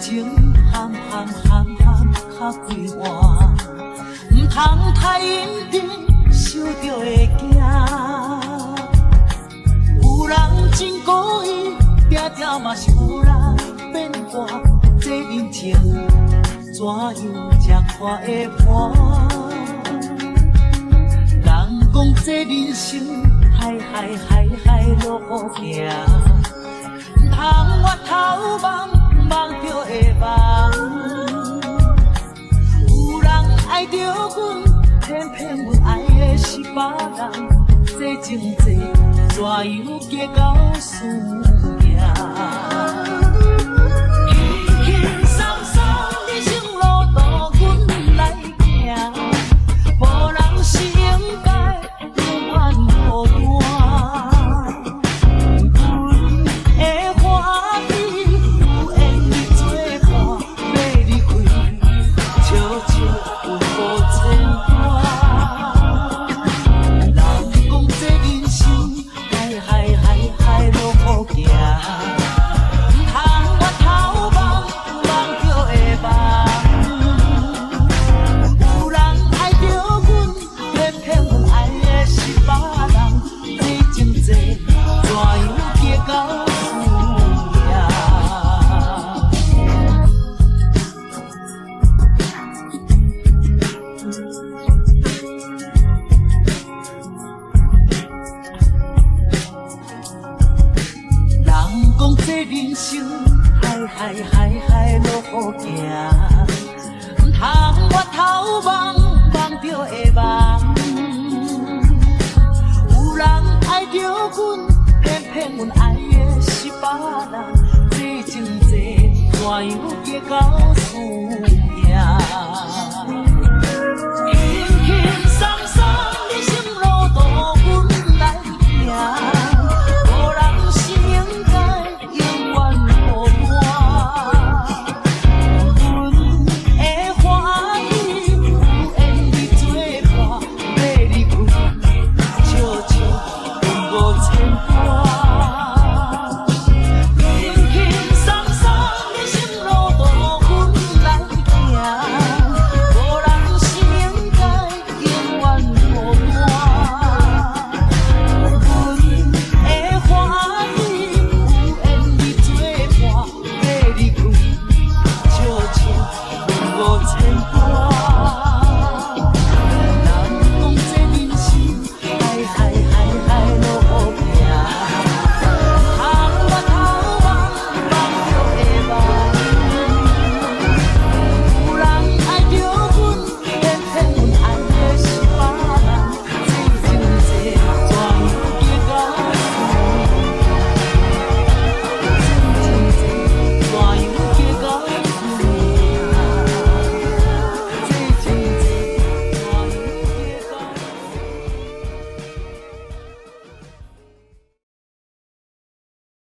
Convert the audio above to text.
情含含含含较快活，唔通太认真，受着会惊。有人真故意，定定嘛是有人变卦，这人情怎样才看会破？人讲这人生，海海海海路行。通我头望是别人，这情债怎样结到输赢？人生，海海海海路好行，唔通我头望望着会梦。有人爱着阮，偏偏阮爱的是别人，这情债怎样结到事